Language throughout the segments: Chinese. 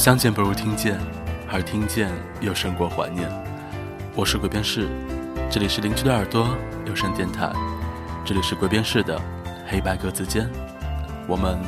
相见不如听见，而听见又胜过怀念。我是鬼边士，这里是邻居的耳朵有声电台，这里是鬼边士的黑白格子间。我们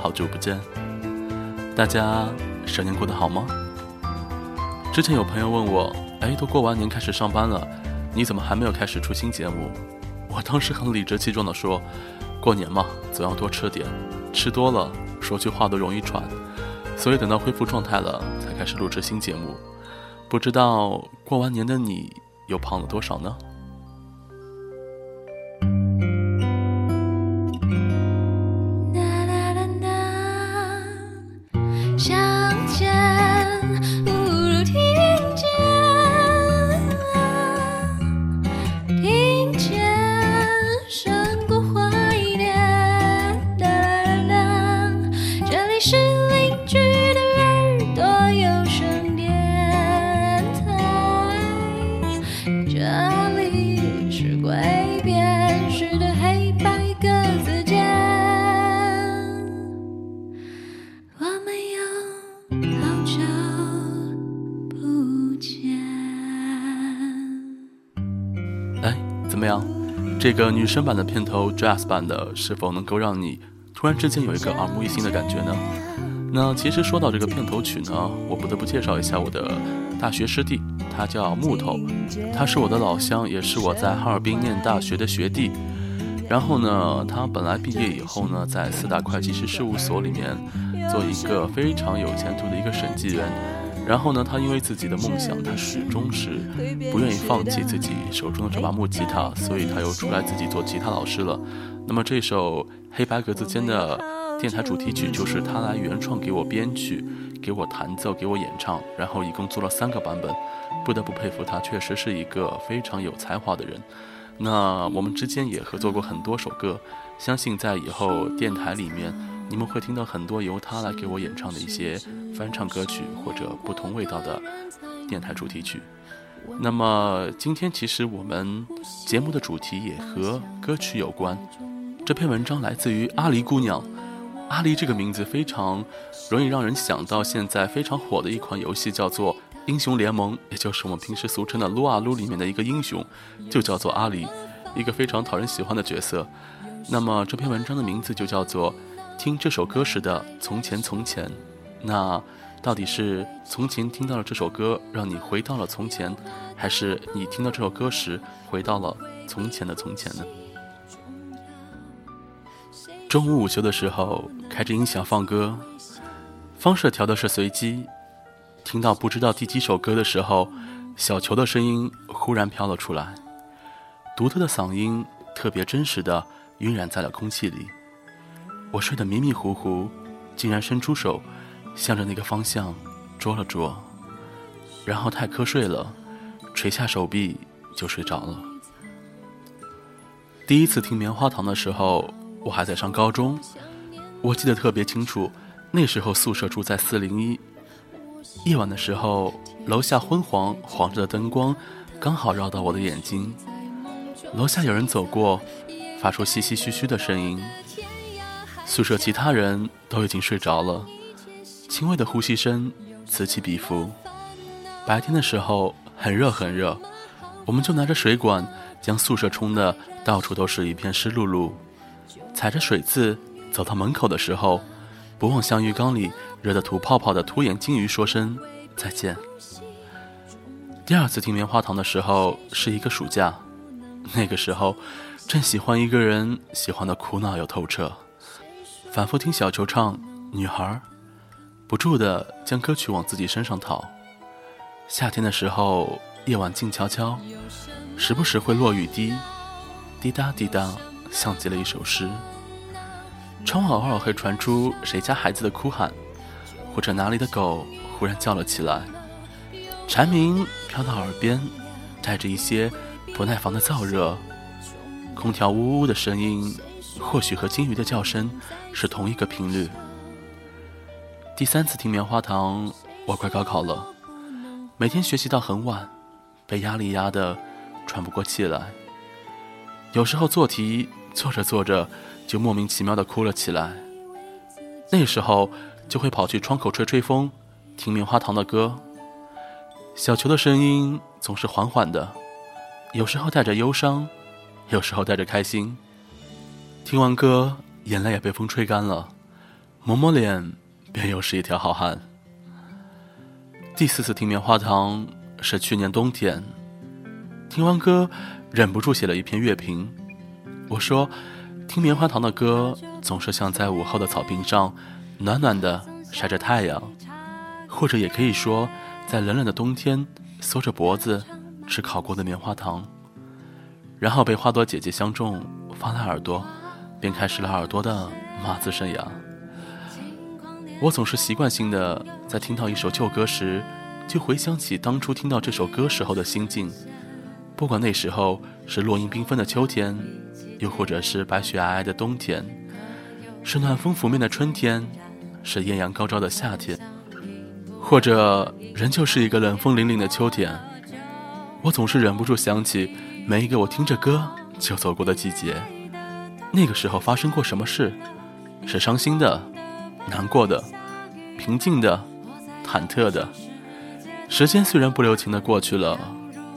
好久不见，大家蛇年过得好吗？之前有朋友问我，哎，都过完年开始上班了，你怎么还没有开始出新节目？我当时很理直气壮地说，过年嘛，总要多吃点，吃多了说句话都容易喘。所以等到恢复状态了，才开始录制新节目。不知道过完年的你又胖了多少呢？这个女生版的片头 Jazz 版的，是否能够让你突然之间有一个耳目一新的感觉呢？那其实说到这个片头曲呢，我不得不介绍一下我的大学师弟，他叫木头，他是我的老乡，也是我在哈尔滨念大学的学弟。然后呢，他本来毕业以后呢，在四大会计师事务所里面做一个非常有前途的一个审计员。然后呢，他因为自己的梦想，他始终是不愿意放弃自己手中的这把木吉他，所以他又出来自己做吉他老师了。那么这首黑白格子间的电台主题曲就是他来原创给我编曲，给我弹奏，给我演唱，然后一共做了三个版本。不得不佩服他，确实是一个非常有才华的人。那我们之间也合作过很多首歌，相信在以后电台里面。你们会听到很多由他来给我演唱的一些翻唱歌曲，或者不同味道的电台主题曲。那么今天其实我们节目的主题也和歌曲有关。这篇文章来自于阿狸姑娘。阿狸这个名字非常容易让人想到现在非常火的一款游戏，叫做《英雄联盟》，也就是我们平时俗称的撸啊撸里面的一个英雄，就叫做阿狸，一个非常讨人喜欢的角色。那么这篇文章的名字就叫做。听这首歌时的从前从前，那到底是从前听到了这首歌让你回到了从前，还是你听到这首歌时回到了从前的从前呢？中午午休的时候，开着音响放歌，方式调的是随机。听到不知道第几首歌的时候，小球的声音忽然飘了出来，独特的嗓音特别真实的晕染在了空气里。我睡得迷迷糊糊，竟然伸出手，向着那个方向捉了捉，然后太瞌睡了，垂下手臂就睡着了。第一次听棉花糖的时候，我还在上高中，我记得特别清楚，那时候宿舍住在四零一，夜晚的时候，楼下昏黄黄着的灯光刚好绕到我的眼睛，楼下有人走过，发出唏唏嘘嘘的声音。宿舍其他人都已经睡着了，轻微的呼吸声此起彼伏。白天的时候很热很热，我们就拿着水管将宿舍冲的到处都是一片湿漉漉。踩着水渍走到门口的时候，不忘向浴缸里热得吐泡泡的凸眼金鱼说声再见。第二次听棉花糖的时候是一个暑假，那个时候正喜欢一个人，喜欢的苦恼又透彻。反复听小球唱《女孩》，不住的将歌曲往自己身上套。夏天的时候，夜晚静悄悄，时不时会落雨滴，滴答滴答，像极了一首诗。窗外偶尔会传出谁家孩子的哭喊，或者哪里的狗忽然叫了起来。蝉鸣飘到耳边，带着一些不耐烦的燥热。空调呜呜的声音。或许和金鱼的叫声是同一个频率。第三次听棉花糖，我快高考了，每天学习到很晚，被压力压得喘不过气来。有时候做题做着做着就莫名其妙的哭了起来。那时候就会跑去窗口吹吹风，听棉花糖的歌。小球的声音总是缓缓的，有时候带着忧伤，有时候带着开心。听完歌，眼泪也被风吹干了，抹抹脸，便又是一条好汉。第四次听棉花糖是去年冬天，听完歌，忍不住写了一篇乐评。我说，听棉花糖的歌，总是像在午后的草坪上，暖暖的晒着太阳，或者也可以说。在冷冷的冬天，缩着脖子吃烤过的棉花糖，然后被花朵姐姐相中，放了耳朵，便开始了耳朵的码字生涯。我总是习惯性的在听到一首旧歌时，就回想起当初听到这首歌时候的心境，不管那时候是落英缤纷的秋天，又或者是白雪皑皑的冬天，是暖风拂面的春天，是艳阳高照的夏天。或者仍旧是一个冷风凛凛的秋天，我总是忍不住想起每一个我听着歌就走过的季节。那个时候发生过什么事？是伤心的、难过的、平静的、忐忑的。时间虽然不留情的过去了，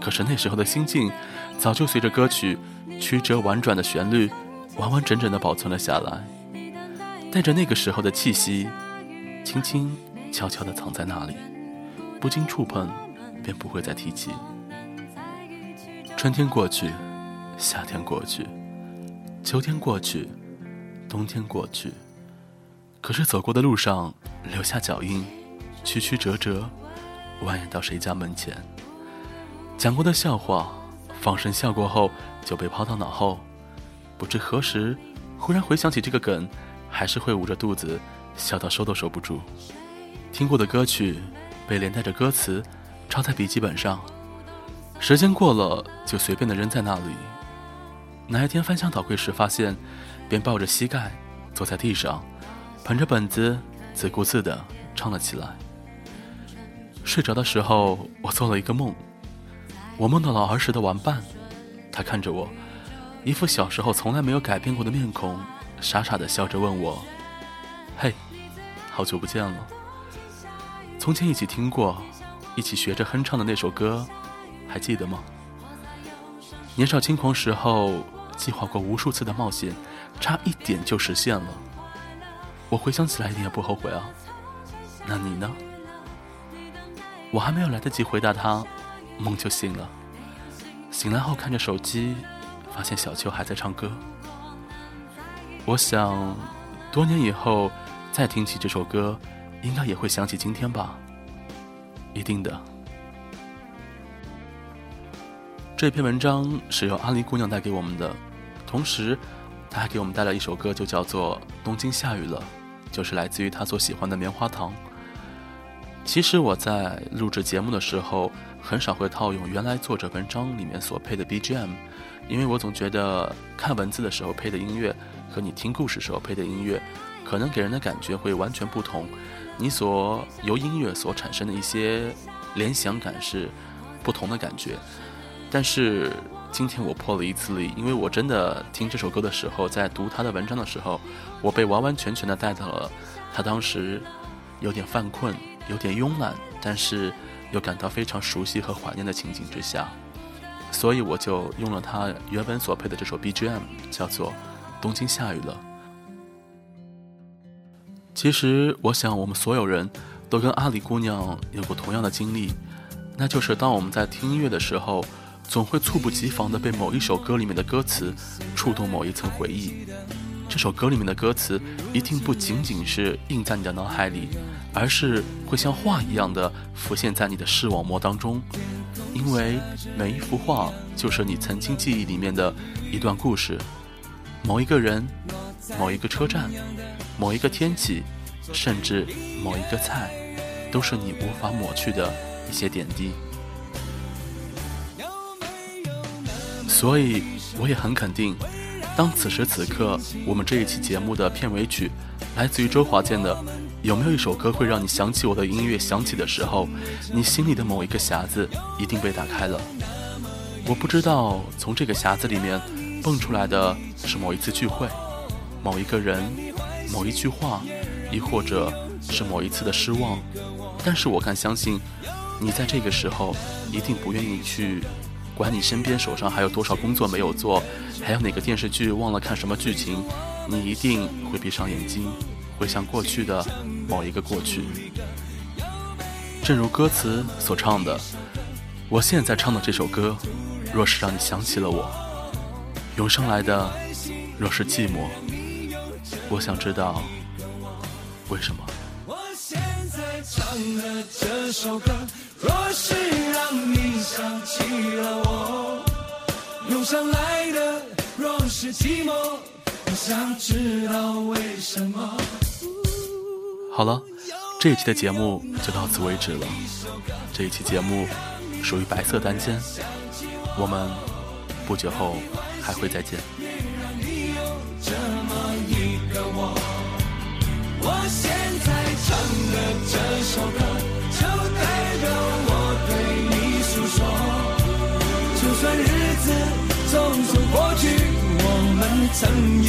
可是那时候的心境早就随着歌曲曲折婉转的旋律，完完整整的保存了下来，带着那个时候的气息，轻轻。悄悄的藏在那里，不经触碰，便不会再提起。春天过去，夏天过去，秋天过去，冬天过去，可是走过的路上留下脚印，曲曲折折，蜿蜒到谁家门前。讲过的笑话，放声笑过后就被抛到脑后，不知何时，忽然回想起这个梗，还是会捂着肚子笑到收都收不住。听过的歌曲，被连带着歌词抄在笔记本上，时间过了就随便的扔在那里。哪一天翻箱倒柜时发现，便抱着膝盖坐在地上，捧着本子自顾自的唱了起来。睡着的时候，我做了一个梦，我梦到了儿时的玩伴，他看着我，一副小时候从来没有改变过的面孔，傻傻的笑着问我：“嘿，好久不见了。”从前一起听过，一起学着哼唱的那首歌，还记得吗？年少轻狂时候，计划过无数次的冒险，差一点就实现了。我回想起来一点也不后悔啊。那你呢？我还没有来得及回答他，梦就醒了。醒来后看着手机，发现小秋还在唱歌。我想，多年以后再听起这首歌。应该也会想起今天吧，一定的。这篇文章是由阿狸姑娘带给我们的，同时，她还给我们带来一首歌，就叫做《东京下雨了》，就是来自于她所喜欢的棉花糖。其实我在录制节目的时候，很少会套用原来作者文章里面所配的 BGM，因为我总觉得看文字的时候配的音乐和你听故事时候配的音乐，可能给人的感觉会完全不同。你所由音乐所产生的一些联想感是不同的感觉，但是今天我破了一次例，因为我真的听这首歌的时候，在读他的文章的时候，我被完完全全的带到了他当时有点犯困、有点慵懒，但是又感到非常熟悉和怀念的情景之下，所以我就用了他原本所配的这首 BGM，叫做《东京下雨了》。其实，我想我们所有人都跟阿里姑娘有过同样的经历，那就是当我们在听音乐的时候，总会猝不及防地被某一首歌里面的歌词触动某一层回忆。这首歌里面的歌词一定不仅仅是印在你的脑海里，而是会像画一样的浮现在你的视网膜当中，因为每一幅画就是你曾经记忆里面的一段故事，某一个人，某一个车站。某一个天气，甚至某一个菜，都是你无法抹去的一些点滴。所以，我也很肯定，当此时此刻我们这一期节目的片尾曲来自于周华健的《有没有一首歌会让你想起我的音乐》响起的时候，你心里的某一个匣子一定被打开了。我不知道从这个匣子里面蹦出来的是某一次聚会，某一个人。某一句话，亦或者是某一次的失望，但是我敢相信，你在这个时候一定不愿意去管你身边手上还有多少工作没有做，还有哪个电视剧忘了看什么剧情，你一定会闭上眼睛，回想过去的某一个过去。正如歌词所唱的，我现在唱的这首歌，若是让你想起了我，涌上来的若是寂寞，我想知道为什么。我现在唱的这首歌，若是让你想起了我，涌上来的若是寂寞，我想知道为什么。好了。这一期的节目就到此为止了。这一期节目属于白色单间，我们不久后还会再见。我现在唱的这首歌，